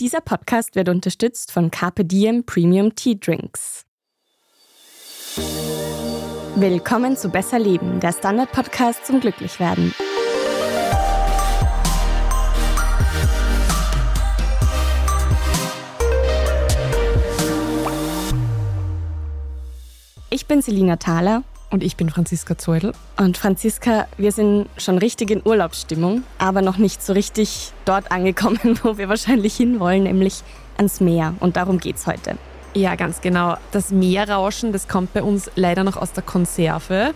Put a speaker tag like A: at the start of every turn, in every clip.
A: Dieser Podcast wird unterstützt von Carpe Diem Premium Tea Drinks. Willkommen zu Besser Leben, der Standard-Podcast zum Glücklichwerden. Ich bin Selina Thaler
B: und ich bin Franziska Zeudel.
A: Und Franziska, wir sind schon richtig in Urlaubsstimmung, aber noch nicht so richtig dort angekommen, wo wir wahrscheinlich hinwollen, nämlich ans Meer. Und darum geht's heute.
B: Ja, ganz genau. Das Meerrauschen, das kommt bei uns leider noch aus der Konserve.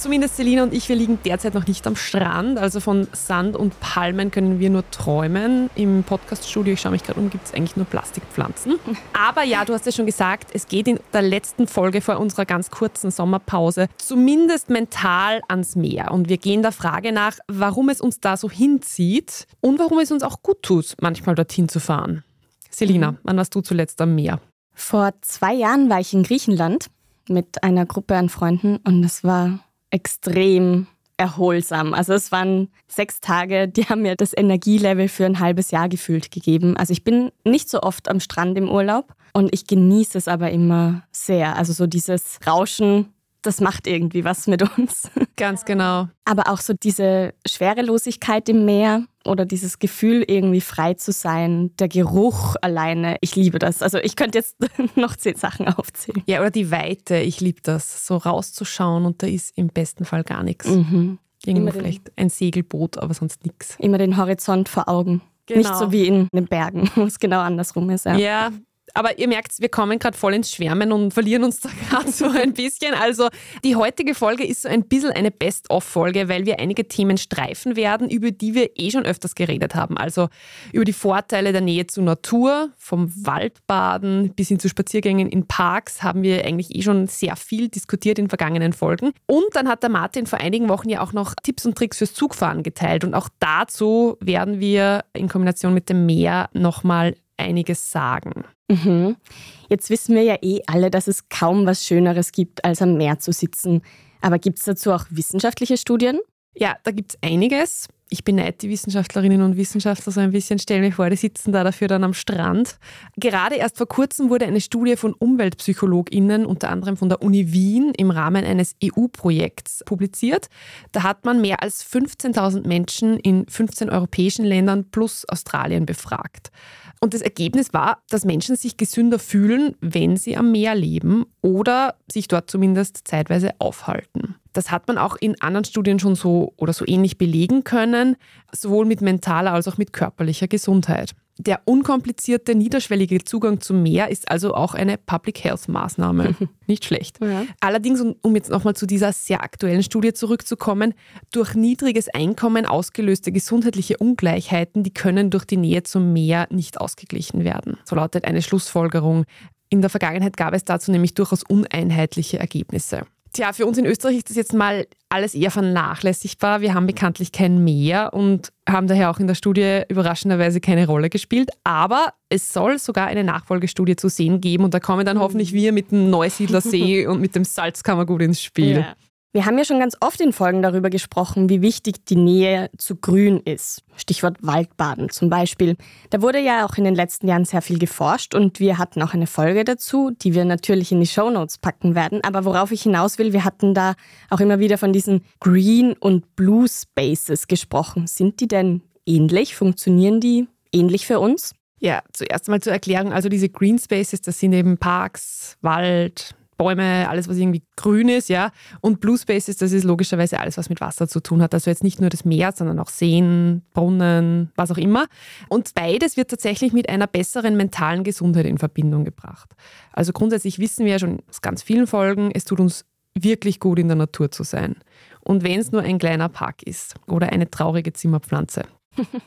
B: Zumindest Selina und ich, wir liegen derzeit noch nicht am Strand. Also von Sand und Palmen können wir nur träumen. Im Podcaststudio, ich schaue mich gerade um, gibt es eigentlich nur Plastikpflanzen. Aber ja, du hast ja schon gesagt, es geht in der letzten Folge vor unserer ganz kurzen Sommerpause zumindest mental ans Meer. Und wir gehen der Frage nach, warum es uns da so hinzieht und warum es uns auch gut tut, manchmal dorthin zu fahren. Selina, mhm. wann warst du zuletzt am Meer?
A: Vor zwei Jahren war ich in Griechenland mit einer Gruppe an Freunden und es war extrem erholsam. Also es waren sechs Tage, die haben mir das Energielevel für ein halbes Jahr gefühlt gegeben. Also ich bin nicht so oft am Strand im Urlaub und ich genieße es aber immer sehr. Also so dieses Rauschen das macht irgendwie was mit uns.
B: Ganz genau.
A: Aber auch so diese Schwerelosigkeit im Meer oder dieses Gefühl, irgendwie frei zu sein, der Geruch alleine, ich liebe das. Also ich könnte jetzt noch zehn Sachen aufzählen.
B: Ja, oder die Weite, ich liebe das, so rauszuschauen und da ist im besten Fall gar nichts. Mhm. Irgendwo vielleicht ein Segelboot, aber sonst nichts.
A: Immer den Horizont vor Augen. Genau. Nicht so wie in den Bergen, wo es genau andersrum ist.
B: Ja, ja aber ihr merkt, wir kommen gerade voll ins Schwärmen und verlieren uns da gerade so ein bisschen. Also die heutige Folge ist so ein bisschen eine Best-of-Folge, weil wir einige Themen streifen werden, über die wir eh schon öfters geredet haben. Also über die Vorteile der Nähe zur Natur, vom Waldbaden bis hin zu Spaziergängen in Parks haben wir eigentlich eh schon sehr viel diskutiert in vergangenen Folgen. Und dann hat der Martin vor einigen Wochen ja auch noch Tipps und Tricks fürs Zugfahren geteilt. Und auch dazu werden wir in Kombination mit dem Meer nochmal einiges sagen.
A: Mhm. Jetzt wissen wir ja eh alle, dass es kaum was Schöneres gibt, als am Meer zu sitzen. Aber gibt es dazu auch wissenschaftliche Studien?
B: Ja, da gibt es einiges. Ich beneide die Wissenschaftlerinnen und Wissenschaftler so ein bisschen, stelle mir vor, die sitzen da dafür dann am Strand. Gerade erst vor kurzem wurde eine Studie von UmweltpsychologInnen, unter anderem von der Uni Wien, im Rahmen eines EU-Projekts publiziert. Da hat man mehr als 15.000 Menschen in 15 europäischen Ländern plus Australien befragt. Und das Ergebnis war, dass Menschen sich gesünder fühlen, wenn sie am Meer leben oder sich dort zumindest zeitweise aufhalten. Das hat man auch in anderen Studien schon so oder so ähnlich belegen können, sowohl mit mentaler als auch mit körperlicher Gesundheit. Der unkomplizierte, niederschwellige Zugang zum Meer ist also auch eine Public Health Maßnahme. Nicht schlecht. Ja. Allerdings, um jetzt nochmal zu dieser sehr aktuellen Studie zurückzukommen, durch niedriges Einkommen ausgelöste gesundheitliche Ungleichheiten, die können durch die Nähe zum Meer nicht ausgeglichen werden. So lautet eine Schlussfolgerung. In der Vergangenheit gab es dazu nämlich durchaus uneinheitliche Ergebnisse. Tja, für uns in Österreich ist das jetzt mal alles eher vernachlässigbar. Wir haben bekanntlich kein Meer und haben daher auch in der Studie überraschenderweise keine Rolle gespielt. Aber es soll sogar eine Nachfolgestudie zu sehen geben und da kommen dann hoffentlich wir mit dem Neusiedler See und mit dem Salzkammergut ins Spiel. Ja.
A: Wir haben ja schon ganz oft in Folgen darüber gesprochen, wie wichtig die Nähe zu Grün ist. Stichwort Waldbaden zum Beispiel. Da wurde ja auch in den letzten Jahren sehr viel geforscht und wir hatten auch eine Folge dazu, die wir natürlich in die Show Notes packen werden. Aber worauf ich hinaus will, wir hatten da auch immer wieder von diesen Green und Blue Spaces gesprochen. Sind die denn ähnlich? Funktionieren die ähnlich für uns?
B: Ja, zuerst mal zur Erklärung. Also diese Green Spaces, das sind eben Parks, Wald, Bäume, alles, was irgendwie grün ist, ja. Und Blue Spaces, das ist logischerweise alles, was mit Wasser zu tun hat. Also jetzt nicht nur das Meer, sondern auch Seen, Brunnen, was auch immer. Und beides wird tatsächlich mit einer besseren mentalen Gesundheit in Verbindung gebracht. Also grundsätzlich wissen wir ja schon aus ganz vielen Folgen, es tut uns wirklich gut in der Natur zu sein. Und wenn es nur ein kleiner Park ist oder eine traurige Zimmerpflanze,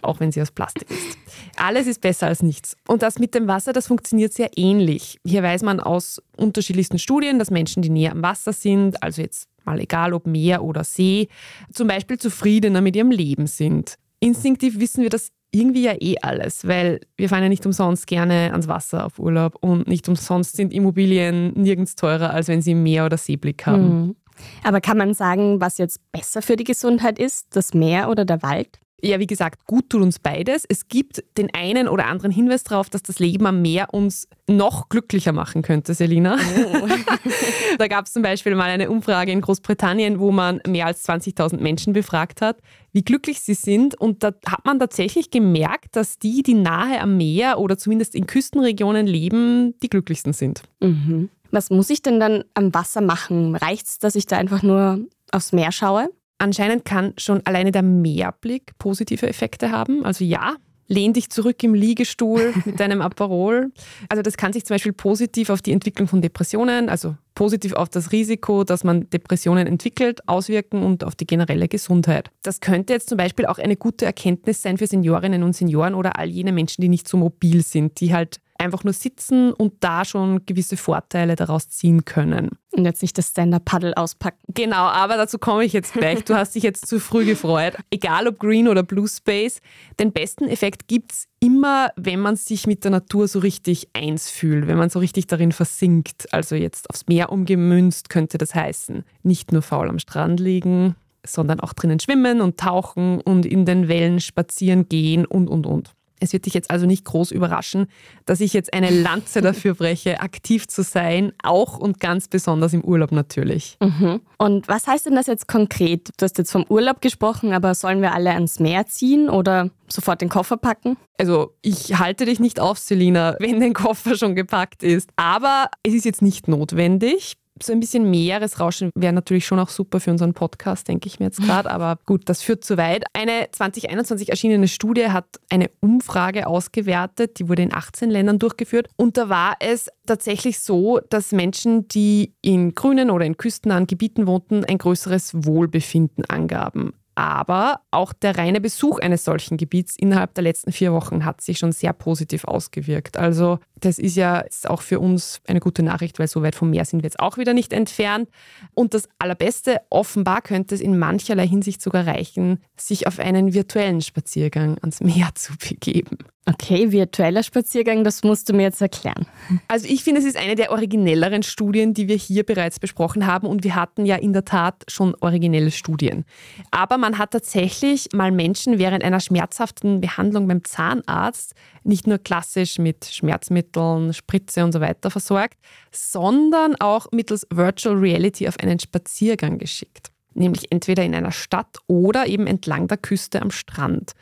B: auch wenn sie aus Plastik ist. Alles ist besser als nichts. Und das mit dem Wasser, das funktioniert sehr ähnlich. Hier weiß man aus unterschiedlichsten Studien, dass Menschen, die näher am Wasser sind, also jetzt mal egal ob Meer oder See, zum Beispiel zufriedener mit ihrem Leben sind. Instinktiv wissen wir das irgendwie ja eh alles, weil wir fahren ja nicht umsonst gerne ans Wasser auf Urlaub und nicht umsonst sind Immobilien nirgends teurer, als wenn sie Meer oder Seeblick haben. Mhm.
A: Aber kann man sagen, was jetzt besser für die Gesundheit ist, das Meer oder der Wald?
B: Ja, wie gesagt, gut tut uns beides. Es gibt den einen oder anderen Hinweis darauf, dass das Leben am Meer uns noch glücklicher machen könnte, Selina. Oh. da gab es zum Beispiel mal eine Umfrage in Großbritannien, wo man mehr als 20.000 Menschen befragt hat, wie glücklich sie sind. Und da hat man tatsächlich gemerkt, dass die, die nahe am Meer oder zumindest in Küstenregionen leben, die glücklichsten sind.
A: Mhm. Was muss ich denn dann am Wasser machen? Reicht es, dass ich da einfach nur aufs Meer schaue?
B: Anscheinend kann schon alleine der Meerblick positive Effekte haben. Also ja, lehn dich zurück im Liegestuhl mit deinem Aperol. Also das kann sich zum Beispiel positiv auf die Entwicklung von Depressionen, also positiv auf das Risiko, dass man Depressionen entwickelt, auswirken und auf die generelle Gesundheit. Das könnte jetzt zum Beispiel auch eine gute Erkenntnis sein für Seniorinnen und Senioren oder all jene Menschen, die nicht so mobil sind, die halt einfach nur sitzen und da schon gewisse Vorteile daraus ziehen können.
A: Und jetzt nicht das Stand-Up-Paddle auspacken.
B: Genau, aber dazu komme ich jetzt gleich. Du hast dich jetzt zu früh gefreut. Egal ob Green oder Blue Space, den besten Effekt gibt es immer, wenn man sich mit der Natur so richtig eins fühlt, wenn man so richtig darin versinkt. Also jetzt aufs Meer umgemünzt könnte das heißen. Nicht nur faul am Strand liegen, sondern auch drinnen schwimmen und tauchen und in den Wellen spazieren gehen und, und, und. Es wird dich jetzt also nicht groß überraschen, dass ich jetzt eine Lanze dafür breche, aktiv zu sein, auch und ganz besonders im Urlaub natürlich.
A: Mhm. Und was heißt denn das jetzt konkret? Du hast jetzt vom Urlaub gesprochen, aber sollen wir alle ans Meer ziehen oder sofort den Koffer packen?
B: Also ich halte dich nicht auf, Selina, wenn dein Koffer schon gepackt ist. Aber es ist jetzt nicht notwendig so ein bisschen Meeresrauschen wäre natürlich schon auch super für unseren Podcast, denke ich mir jetzt gerade. Aber gut, das führt zu weit. Eine 2021 erschienene Studie hat eine Umfrage ausgewertet, die wurde in 18 Ländern durchgeführt. Und da war es tatsächlich so, dass Menschen, die in grünen oder in küstennahen Gebieten wohnten, ein größeres Wohlbefinden angaben. Aber auch der reine Besuch eines solchen Gebiets innerhalb der letzten vier Wochen hat sich schon sehr positiv ausgewirkt. Also das ist ja auch für uns eine gute Nachricht, weil so weit vom Meer sind wir jetzt auch wieder nicht entfernt. Und das Allerbeste, offenbar könnte es in mancherlei Hinsicht sogar reichen, sich auf einen virtuellen Spaziergang ans Meer zu begeben.
A: Okay, virtueller Spaziergang, das musst du mir jetzt erklären.
B: Also ich finde, es ist eine der originelleren Studien, die wir hier bereits besprochen haben und wir hatten ja in der Tat schon originelle Studien. Aber man hat tatsächlich mal Menschen während einer schmerzhaften Behandlung beim Zahnarzt nicht nur klassisch mit Schmerzmitteln, Spritze und so weiter versorgt, sondern auch mittels Virtual Reality auf einen Spaziergang geschickt nämlich entweder in einer Stadt oder eben entlang der Küste am Strand.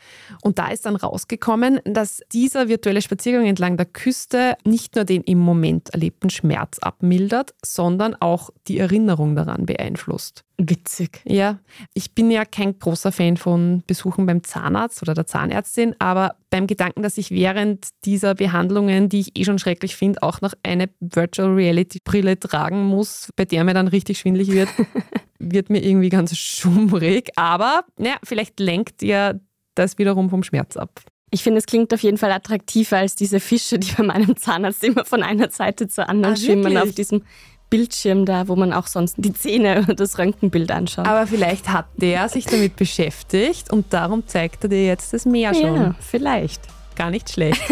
B: Und da ist dann rausgekommen, dass dieser virtuelle Spaziergang entlang der Küste nicht nur den im Moment erlebten Schmerz abmildert, sondern auch die Erinnerung daran beeinflusst.
A: Witzig.
B: Ja, ich bin ja kein großer Fan von Besuchen beim Zahnarzt oder der Zahnärztin, aber beim Gedanken, dass ich während dieser Behandlungen, die ich eh schon schrecklich finde, auch noch eine Virtual Reality Brille tragen muss, bei der mir dann richtig schwindlig wird, wird mir irgendwie ganz schummrig. Aber ja, vielleicht lenkt ja das wiederum vom Schmerz ab.
A: Ich finde, es klingt auf jeden Fall attraktiver als diese Fische, die bei meinem Zahnarzt immer von einer Seite zur anderen ah, schwimmen auf diesem Bildschirm da, wo man auch sonst die Zähne oder das Röntgenbild anschaut.
B: Aber vielleicht hat der sich damit beschäftigt und darum zeigt er dir jetzt das Meer schon.
A: Ja, vielleicht.
B: Gar nicht schlecht.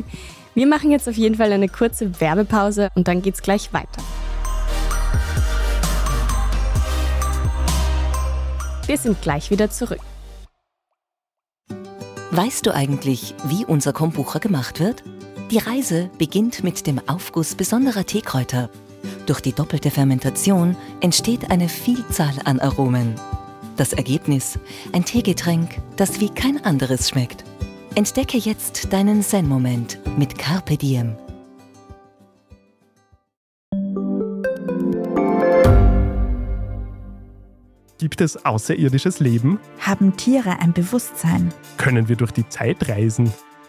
A: Wir machen jetzt auf jeden Fall eine kurze Werbepause und dann geht's gleich weiter. Wir sind gleich wieder zurück.
C: Weißt du eigentlich, wie unser Kombucha gemacht wird? Die Reise beginnt mit dem Aufguss besonderer Teekräuter durch die doppelte Fermentation entsteht eine Vielzahl an Aromen. Das Ergebnis: ein Teegetränk, das wie kein anderes schmeckt. Entdecke jetzt deinen Zen-Moment mit Carpe Diem.
D: Gibt es außerirdisches Leben?
E: Haben Tiere ein Bewusstsein?
D: Können wir durch die Zeit reisen?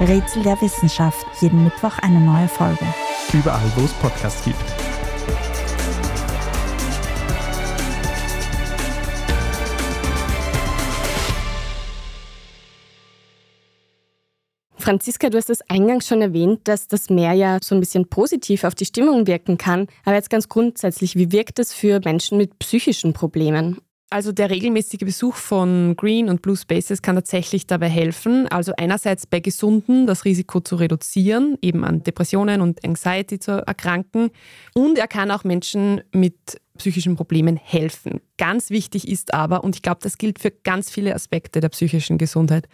E: Rätsel der Wissenschaft. Jeden Mittwoch eine neue Folge.
D: Überall, wo es Podcasts gibt.
A: Franziska, du hast es eingangs schon erwähnt, dass das Meer ja so ein bisschen positiv auf die Stimmung wirken kann. Aber jetzt ganz grundsätzlich, wie wirkt es für Menschen mit psychischen Problemen?
B: Also der regelmäßige Besuch von Green und Blue Spaces kann tatsächlich dabei helfen, also einerseits bei Gesunden das Risiko zu reduzieren, eben an Depressionen und Anxiety zu erkranken. Und er kann auch Menschen mit psychischen Problemen helfen. Ganz wichtig ist aber, und ich glaube, das gilt für ganz viele Aspekte der psychischen Gesundheit,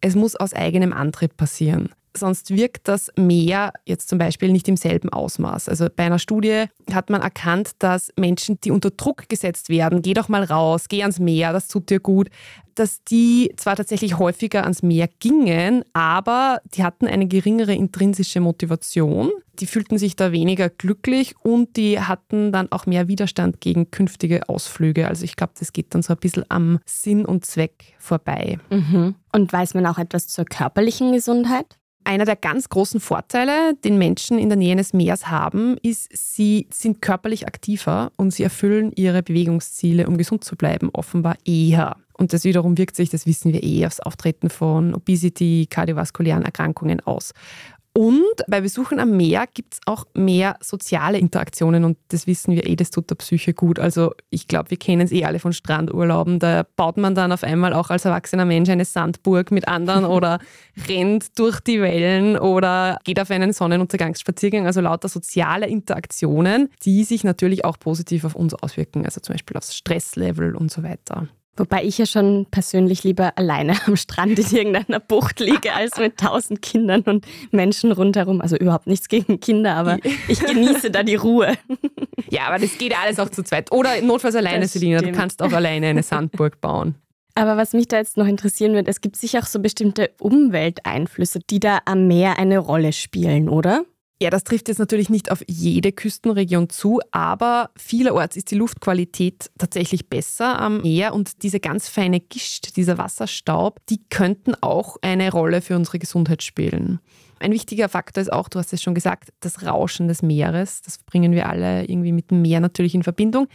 B: es muss aus eigenem Antrieb passieren. Sonst wirkt das Meer jetzt zum Beispiel nicht im selben Ausmaß. Also bei einer Studie hat man erkannt, dass Menschen, die unter Druck gesetzt werden, geh doch mal raus, geh ans Meer, das tut dir gut, dass die zwar tatsächlich häufiger ans Meer gingen, aber die hatten eine geringere intrinsische Motivation. Die fühlten sich da weniger glücklich und die hatten dann auch mehr Widerstand gegen künftige Ausflüge. Also ich glaube, das geht dann so ein bisschen am Sinn und Zweck vorbei.
A: Mhm. Und weiß man auch etwas zur körperlichen Gesundheit?
B: Einer der ganz großen Vorteile, den Menschen in der Nähe des Meeres haben, ist, sie sind körperlich aktiver und sie erfüllen ihre Bewegungsziele, um gesund zu bleiben, offenbar eher. Und das wiederum wirkt sich, das wissen wir eh, aufs Auftreten von Obesity, kardiovaskulären Erkrankungen aus. Und bei Besuchen am Meer gibt es auch mehr soziale Interaktionen und das wissen wir eh, das tut der Psyche gut. Also ich glaube, wir kennen es eh alle von Strandurlauben. Da baut man dann auf einmal auch als erwachsener Mensch eine Sandburg mit anderen oder rennt durch die Wellen oder geht auf einen Sonnenuntergangsspaziergang. Also lauter soziale Interaktionen, die sich natürlich auch positiv auf uns auswirken, also zum Beispiel aufs Stresslevel und so weiter.
A: Wobei ich ja schon persönlich lieber alleine am Strand in irgendeiner Bucht liege, als mit tausend Kindern und Menschen rundherum. Also überhaupt nichts gegen Kinder, aber ich genieße da die Ruhe.
B: Ja, aber das geht ja alles auch zu zweit. Oder notfalls alleine, Selina. Du kannst auch alleine eine Sandburg bauen.
A: Aber was mich da jetzt noch interessieren wird, es gibt sicher auch so bestimmte Umwelteinflüsse, die da am Meer eine Rolle spielen, oder?
B: Ja, das trifft jetzt natürlich nicht auf jede Küstenregion zu, aber vielerorts ist die Luftqualität tatsächlich besser am Meer und diese ganz feine Gischt, dieser Wasserstaub, die könnten auch eine Rolle für unsere Gesundheit spielen. Ein wichtiger Faktor ist auch, du hast es schon gesagt, das Rauschen des Meeres. Das bringen wir alle irgendwie mit dem Meer natürlich in Verbindung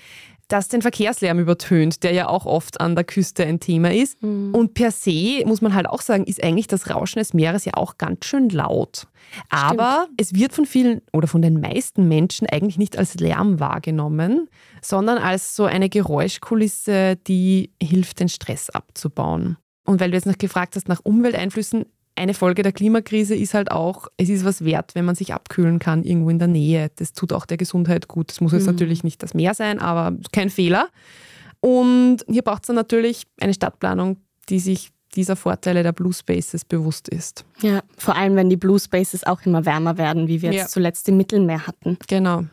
B: das den Verkehrslärm übertönt, der ja auch oft an der Küste ein Thema ist. Mhm. Und per se, muss man halt auch sagen, ist eigentlich das Rauschen des Meeres ja auch ganz schön laut. Aber Stimmt. es wird von vielen oder von den meisten Menschen eigentlich nicht als Lärm wahrgenommen, sondern als so eine Geräuschkulisse, die hilft, den Stress abzubauen. Und weil du jetzt noch gefragt hast nach Umwelteinflüssen, eine Folge der Klimakrise ist halt auch, es ist was wert, wenn man sich abkühlen kann irgendwo in der Nähe. Das tut auch der Gesundheit gut. Das muss jetzt mhm. natürlich nicht das Meer sein, aber kein Fehler. Und hier braucht es dann natürlich eine Stadtplanung, die sich dieser Vorteile der Blue Spaces bewusst ist.
A: Ja, vor allem wenn die Blue Spaces auch immer wärmer werden, wie wir jetzt ja. zuletzt im Mittelmeer hatten.
B: Genau.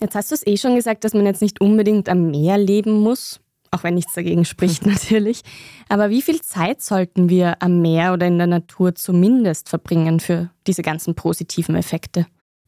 A: Jetzt hast du es eh schon gesagt, dass man jetzt nicht unbedingt am Meer leben muss auch wenn nichts dagegen spricht natürlich. Aber wie viel Zeit sollten wir am Meer oder in der Natur zumindest verbringen für diese ganzen positiven Effekte?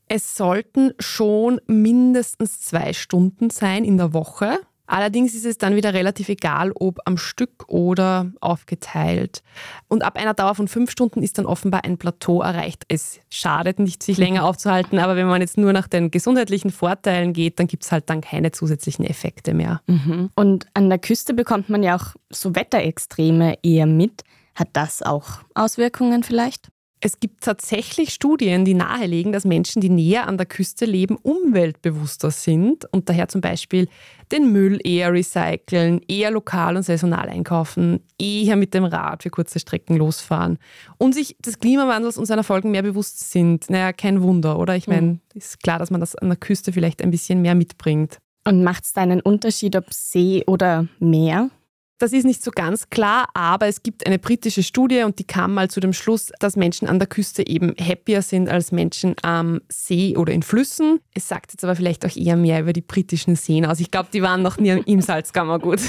B: Es sollten schon mindestens zwei Stunden sein in der Woche. Allerdings ist es dann wieder relativ egal, ob am Stück oder aufgeteilt. Und ab einer Dauer von fünf Stunden ist dann offenbar ein Plateau erreicht. Es schadet nicht, sich länger aufzuhalten, aber wenn man jetzt nur nach den gesundheitlichen Vorteilen geht, dann gibt es halt dann keine zusätzlichen Effekte mehr.
A: Mhm. Und an der Küste bekommt man ja auch so Wetterextreme eher mit. Hat das auch Auswirkungen vielleicht?
B: Es gibt tatsächlich Studien, die nahelegen, dass Menschen, die näher an der Küste leben, umweltbewusster sind und daher zum Beispiel den Müll eher recyceln, eher lokal und saisonal einkaufen, eher mit dem Rad für kurze Strecken losfahren und sich des Klimawandels und seiner Folgen mehr bewusst sind. Naja, kein Wunder, oder? Ich meine, mhm. ist klar, dass man das an der Küste vielleicht ein bisschen mehr mitbringt.
A: Und macht es da einen Unterschied, ob See oder Meer?
B: Das ist nicht so ganz klar, aber es gibt eine britische Studie und die kam mal zu dem Schluss, dass Menschen an der Küste eben happier sind als Menschen am See oder in Flüssen. Es sagt jetzt aber vielleicht auch eher mehr über die britischen Seen aus. Ich glaube, die waren noch nie im Salzkammergut.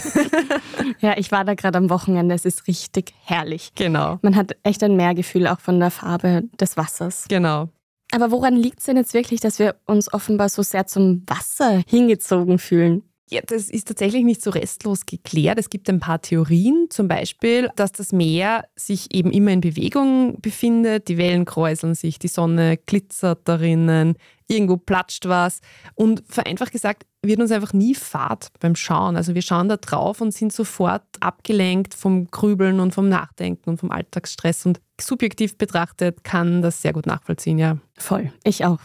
A: ja, ich war da gerade am Wochenende. Es ist richtig herrlich.
B: Genau.
A: Man hat echt ein Mehrgefühl auch von der Farbe des Wassers.
B: Genau.
A: Aber woran liegt es denn jetzt wirklich, dass wir uns offenbar so sehr zum Wasser hingezogen fühlen?
B: Ja, das ist tatsächlich nicht so restlos geklärt. Es gibt ein paar Theorien, zum Beispiel, dass das Meer sich eben immer in Bewegung befindet. Die Wellen kräuseln sich, die Sonne glitzert darinnen, irgendwo platscht was. Und vereinfacht gesagt, wird uns einfach nie Fahrt beim Schauen. Also wir schauen da drauf und sind sofort abgelenkt vom Grübeln und vom Nachdenken und vom Alltagsstress. Und subjektiv betrachtet kann das sehr gut nachvollziehen, ja.
A: Voll, ich auch.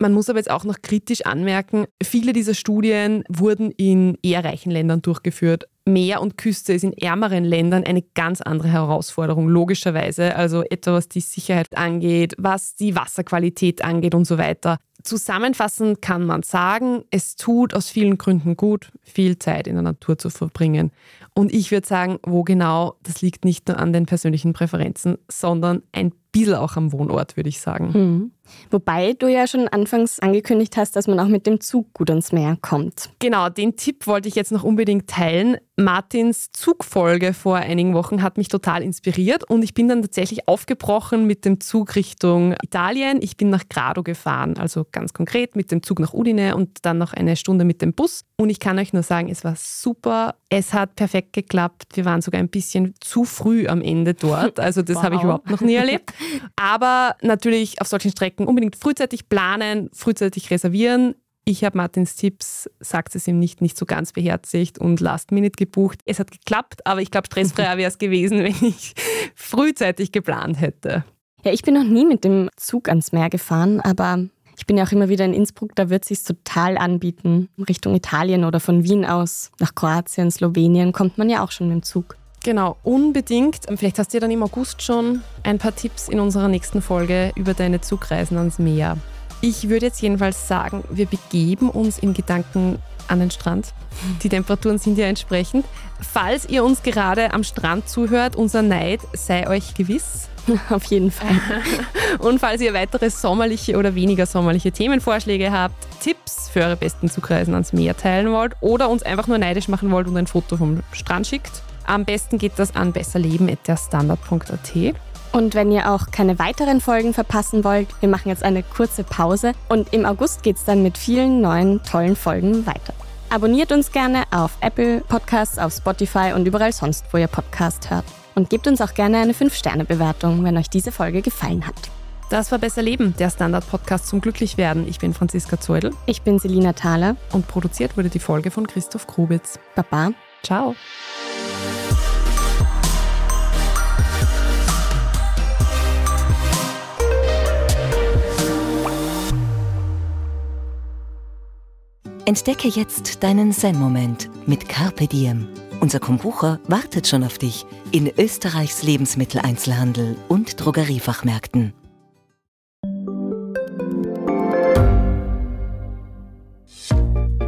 B: Man muss aber jetzt auch noch kritisch anmerken, viele dieser Studien wurden in eher reichen Ländern durchgeführt. Meer und Küste ist in ärmeren Ländern eine ganz andere Herausforderung, logischerweise. Also etwa was die Sicherheit angeht, was die Wasserqualität angeht und so weiter. Zusammenfassend kann man sagen, es tut aus vielen Gründen gut, viel Zeit in der Natur zu verbringen. Und ich würde sagen, wo genau, das liegt nicht nur an den persönlichen Präferenzen, sondern ein bisschen auch am Wohnort, würde ich sagen.
A: Mhm. Wobei du ja schon anfangs angekündigt hast, dass man auch mit dem Zug gut ans Meer kommt.
B: Genau, den Tipp wollte ich jetzt noch unbedingt teilen. Martins Zugfolge vor einigen Wochen hat mich total inspiriert und ich bin dann tatsächlich aufgebrochen mit dem Zug Richtung Italien. Ich bin nach Grado gefahren, also ganz konkret mit dem Zug nach Udine und dann noch eine Stunde mit dem Bus. Und ich kann euch nur sagen, es war super. Es hat perfekt geklappt. Wir waren sogar ein bisschen zu früh am Ende dort. Also das wow. habe ich überhaupt noch nie erlebt. Aber natürlich auf solchen Strecken unbedingt frühzeitig planen, frühzeitig reservieren. Ich habe Martins Tipps, sagt es ihm nicht, nicht so ganz beherzigt und Last Minute gebucht. Es hat geklappt, aber ich glaube, stressfreier wäre es gewesen, wenn ich frühzeitig geplant hätte.
A: Ja, ich bin noch nie mit dem Zug ans Meer gefahren, aber ich bin ja auch immer wieder in Innsbruck, da wird es sich total anbieten. Richtung Italien oder von Wien aus nach Kroatien, Slowenien kommt man ja auch schon mit dem Zug.
B: Genau, unbedingt. Vielleicht hast du ja dann im August schon ein paar Tipps in unserer nächsten Folge über deine Zugreisen ans Meer. Ich würde jetzt jedenfalls sagen, wir begeben uns in Gedanken an den Strand. Die Temperaturen sind ja entsprechend. Falls ihr uns gerade am Strand zuhört, unser Neid sei euch gewiss.
A: Auf jeden Fall.
B: Und falls ihr weitere sommerliche oder weniger sommerliche Themenvorschläge habt, Tipps für eure besten Zugreisen ans Meer teilen wollt oder uns einfach nur neidisch machen wollt und ein Foto vom Strand schickt, am besten geht das an besserleben.derstandard.at.
A: Und wenn ihr auch keine weiteren Folgen verpassen wollt, wir machen jetzt eine kurze Pause und im August geht es dann mit vielen neuen tollen Folgen weiter. Abonniert uns gerne auf Apple Podcasts, auf Spotify und überall sonst, wo ihr Podcast hört. Und gebt uns auch gerne eine 5-Sterne-Bewertung, wenn euch diese Folge gefallen hat.
B: Das war Besser Leben, der Standard-Podcast zum Glücklichwerden. Ich bin Franziska Zeudel.
A: Ich bin Selina Thaler.
B: Und produziert wurde die Folge von Christoph Grubitz.
A: Baba.
B: Ciao.
C: Entdecke jetzt deinen Zen-Moment mit Carpe Diem. Unser Kombucher wartet schon auf dich in Österreichs Lebensmitteleinzelhandel und Drogeriefachmärkten.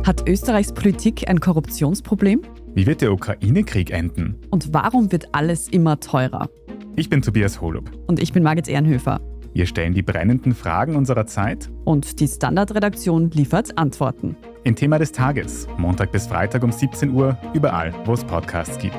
F: Hat Österreichs Politik ein Korruptionsproblem?
G: Wie wird der Ukraine-Krieg enden?
F: Und warum wird alles immer teurer?
G: Ich bin Tobias Holub.
F: Und ich bin Margit Ehrenhöfer.
G: Wir stellen die brennenden Fragen unserer Zeit.
F: Und die Standardredaktion liefert Antworten.
G: Im Thema des Tages, Montag bis Freitag um 17 Uhr, überall, wo es Podcasts gibt.